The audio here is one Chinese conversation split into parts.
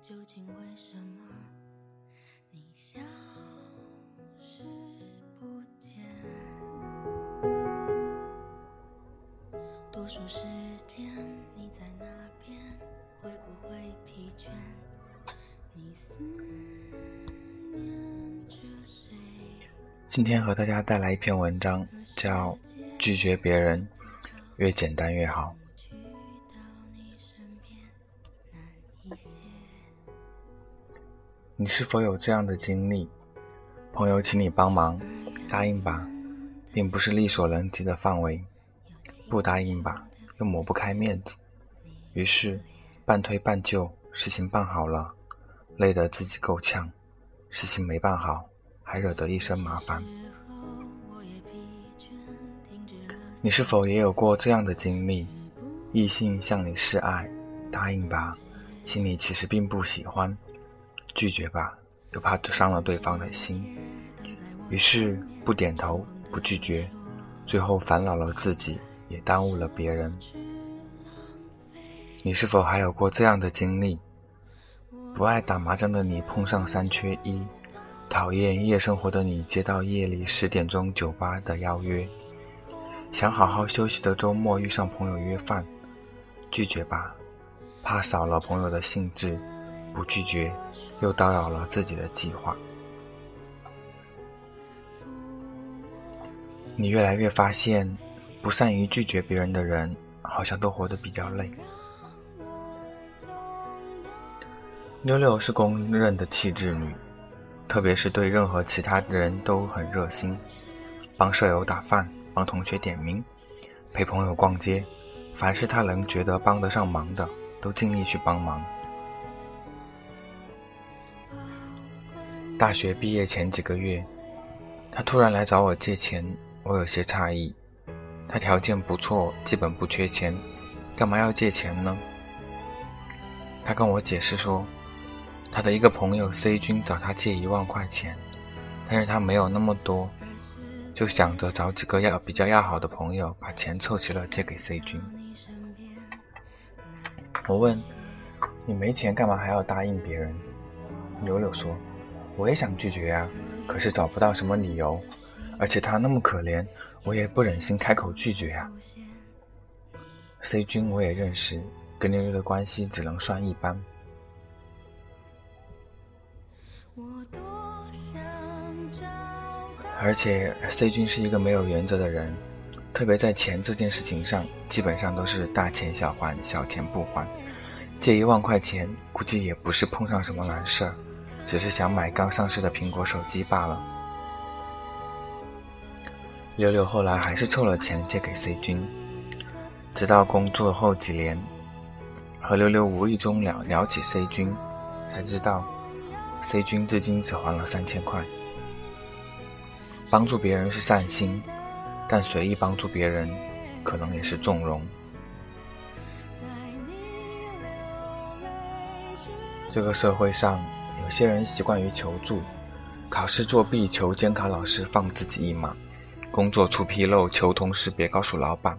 究竟为什么你消失不见？多数时间你在哪边？会不会疲倦？你思念着谁？今天和大家带来一篇文章，叫《拒绝别人越简单越好》。你是否有这样的经历？朋友请你帮忙，答应吧，并不是力所能及的范围；不答应吧，又抹不开面子。于是半推半就，事情办好了，累得自己够呛；事情没办好，还惹得一身麻烦。你是否也有过这样的经历？异性向你示爱，答应吧，心里其实并不喜欢；拒绝吧，又怕伤了对方的心。于是不点头，不拒绝，最后烦恼了自己，也耽误了别人。你是否还有过这样的经历？不爱打麻将的你碰上三缺一，讨厌夜生活的你接到夜里十点钟酒吧的邀约，想好好休息的周末遇上朋友约饭，拒绝吧，怕少了朋友的兴致；不拒绝，又打扰了自己的计划。你越来越发现，不善于拒绝别人的人，好像都活得比较累。妞妞是公认的气质女，特别是对任何其他人都很热心，帮舍友打饭，帮同学点名，陪朋友逛街，凡是她能觉得帮得上忙的，都尽力去帮忙。大学毕业前几个月，他突然来找我借钱，我有些诧异。他条件不错，基本不缺钱，干嘛要借钱呢？他跟我解释说，他的一个朋友 C 君找他借一万块钱，但是他没有那么多，就想着找几个要比较要好的朋友把钱凑齐了借给 C 君。我问：“你没钱干嘛还要答应别人？”柳柳说：“我也想拒绝呀、可是找不到什么理由，而且他那么可怜，我也不忍心开口拒绝呀、C 君我也认识，跟妞妞的关系只能算一般。我多想找而且 C 君是一个没有原则的人，特别在钱这件事情上，基本上都是大钱小还，小钱不还。借一万块钱，估计也不是碰上什么难事儿，只是想买刚上市的苹果手机罢了。柳柳后来还是凑了钱借给 C 君，直到工作后几年，和柳柳无意中聊聊起 C 君，才知道 C 君至今只还了三千块。帮助别人是善心，但随意帮助别人，可能也是纵容。这个社会上，有些人习惯于求助，考试作弊求监考老师放自己一马，工作出纰漏求同事别告诉老板，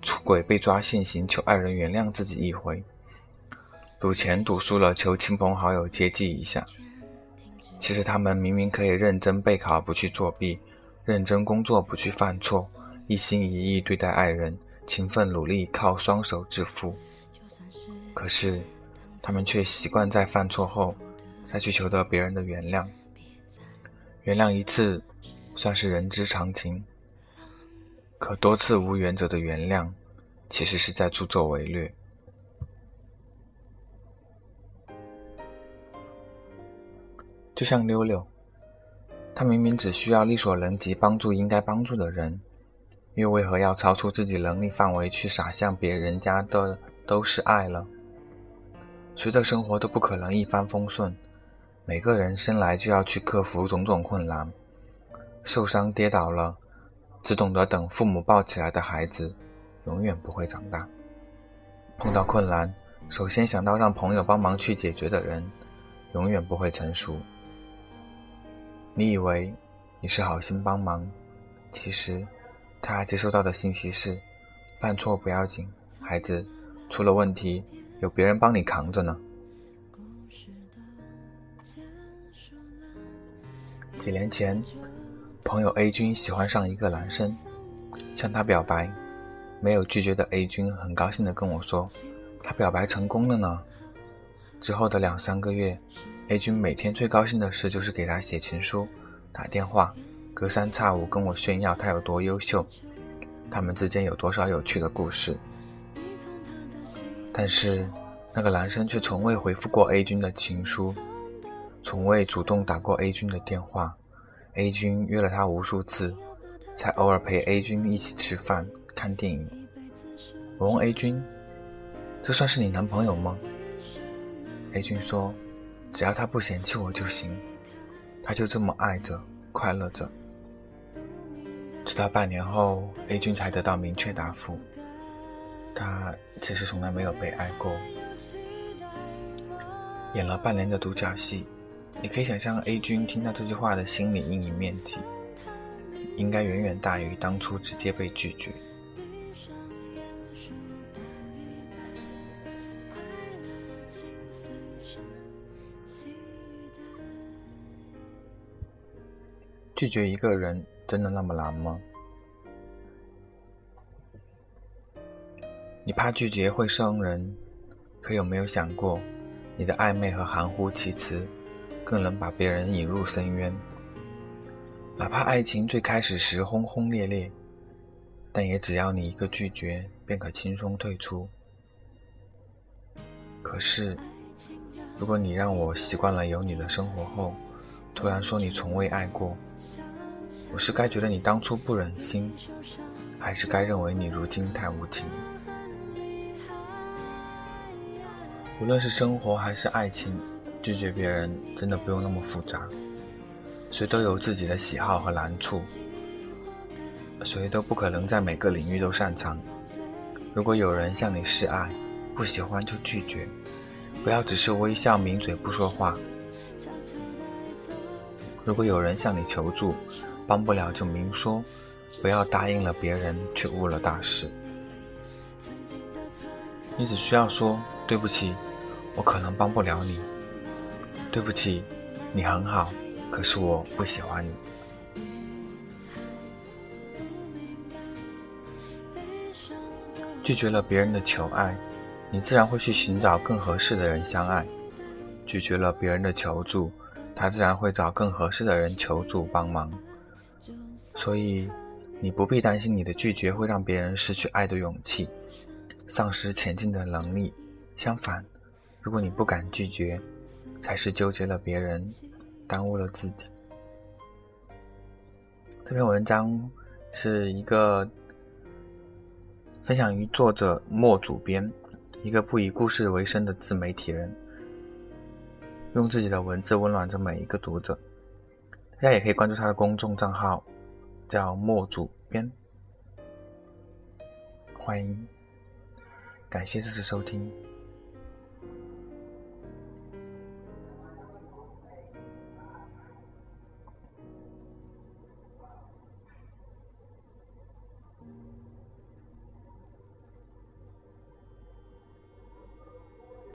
出轨被抓现行求爱人原谅自己一回，赌钱赌输了求亲朋好友接济一下。其实他们明明可以认真备考，不去作弊；认真工作，不去犯错；一心一意对待爱人，勤奋努力，靠双手致富。可是，他们却习惯在犯错后，再去求得别人的原谅。原谅一次，算是人之常情；可多次无原则的原谅，其实是在助纣为虐。就像溜溜，他明明只需要力所能及帮助应该帮助的人，又为何要超出自己能力范围去傻向别人家的都是爱了？谁的生活都不可能一帆风顺，每个人生来就要去克服种种困难，受伤跌倒了，只懂得等父母抱起来的孩子，永远不会长大。碰到困难，首先想到让朋友帮忙去解决的人，永远不会成熟。你以为你是好心帮忙，其实他接收到的信息是：犯错不要紧，孩子，出了问题有别人帮你扛着呢。几年前，朋友 A 君喜欢上一个男生，向他表白，没有拒绝的 A 君很高兴地跟我说，他表白成功了呢。之后的两三个月，A 君每天最高兴的事就是给他写情书、打电话，隔三差五跟我炫耀他有多优秀，他们之间有多少有趣的故事。但是，那个男生却从未回复过 A 君的情书。从未主动打过 A 君的电话，A 君约了他无数次，才偶尔陪 A 君一起吃饭、看电影。我问 A 君：“这算是你男朋友吗？”A 君说：“只要他不嫌弃我就行。”他就这么爱着、快乐着。直到半年后，A 君才得到明确答复：他其实从来没有被爱过。演了半年的独角戏。你可以想象 A 君听到这句话的心理阴影面积，应该远远大于当初直接被拒绝。拒绝一个人真的那么难吗？你怕拒绝会伤人，可有没有想过，你的暧昧和含糊其辞？更能把别人引入深渊。哪怕爱情最开始时轰轰烈烈，但也只要你一个拒绝，便可轻松退出。可是，如果你让我习惯了有你的生活后，突然说你从未爱过，我是该觉得你当初不忍心，还是该认为你如今太无情？无论是生活还是爱情。拒绝别人真的不用那么复杂，谁都有自己的喜好和难处，谁都不可能在每个领域都擅长。如果有人向你示爱，不喜欢就拒绝，不要只是微笑抿嘴不说话。如果有人向你求助，帮不了就明说，不要答应了别人却误了大事。你只需要说对不起，我可能帮不了你。对不起，你很好，可是我不喜欢你。拒绝了别人的求爱，你自然会去寻找更合适的人相爱；拒绝了别人的求助，他自然会找更合适的人求助帮忙。所以，你不必担心你的拒绝会让别人失去爱的勇气，丧失前进的能力。相反，如果你不敢拒绝，才是纠结了别人，耽误了自己。这篇文章是一个分享于作者莫主编，一个不以故事为生的自媒体人，用自己的文字温暖着每一个读者。大家也可以关注他的公众账号，叫莫主编。欢迎，感谢这次收听。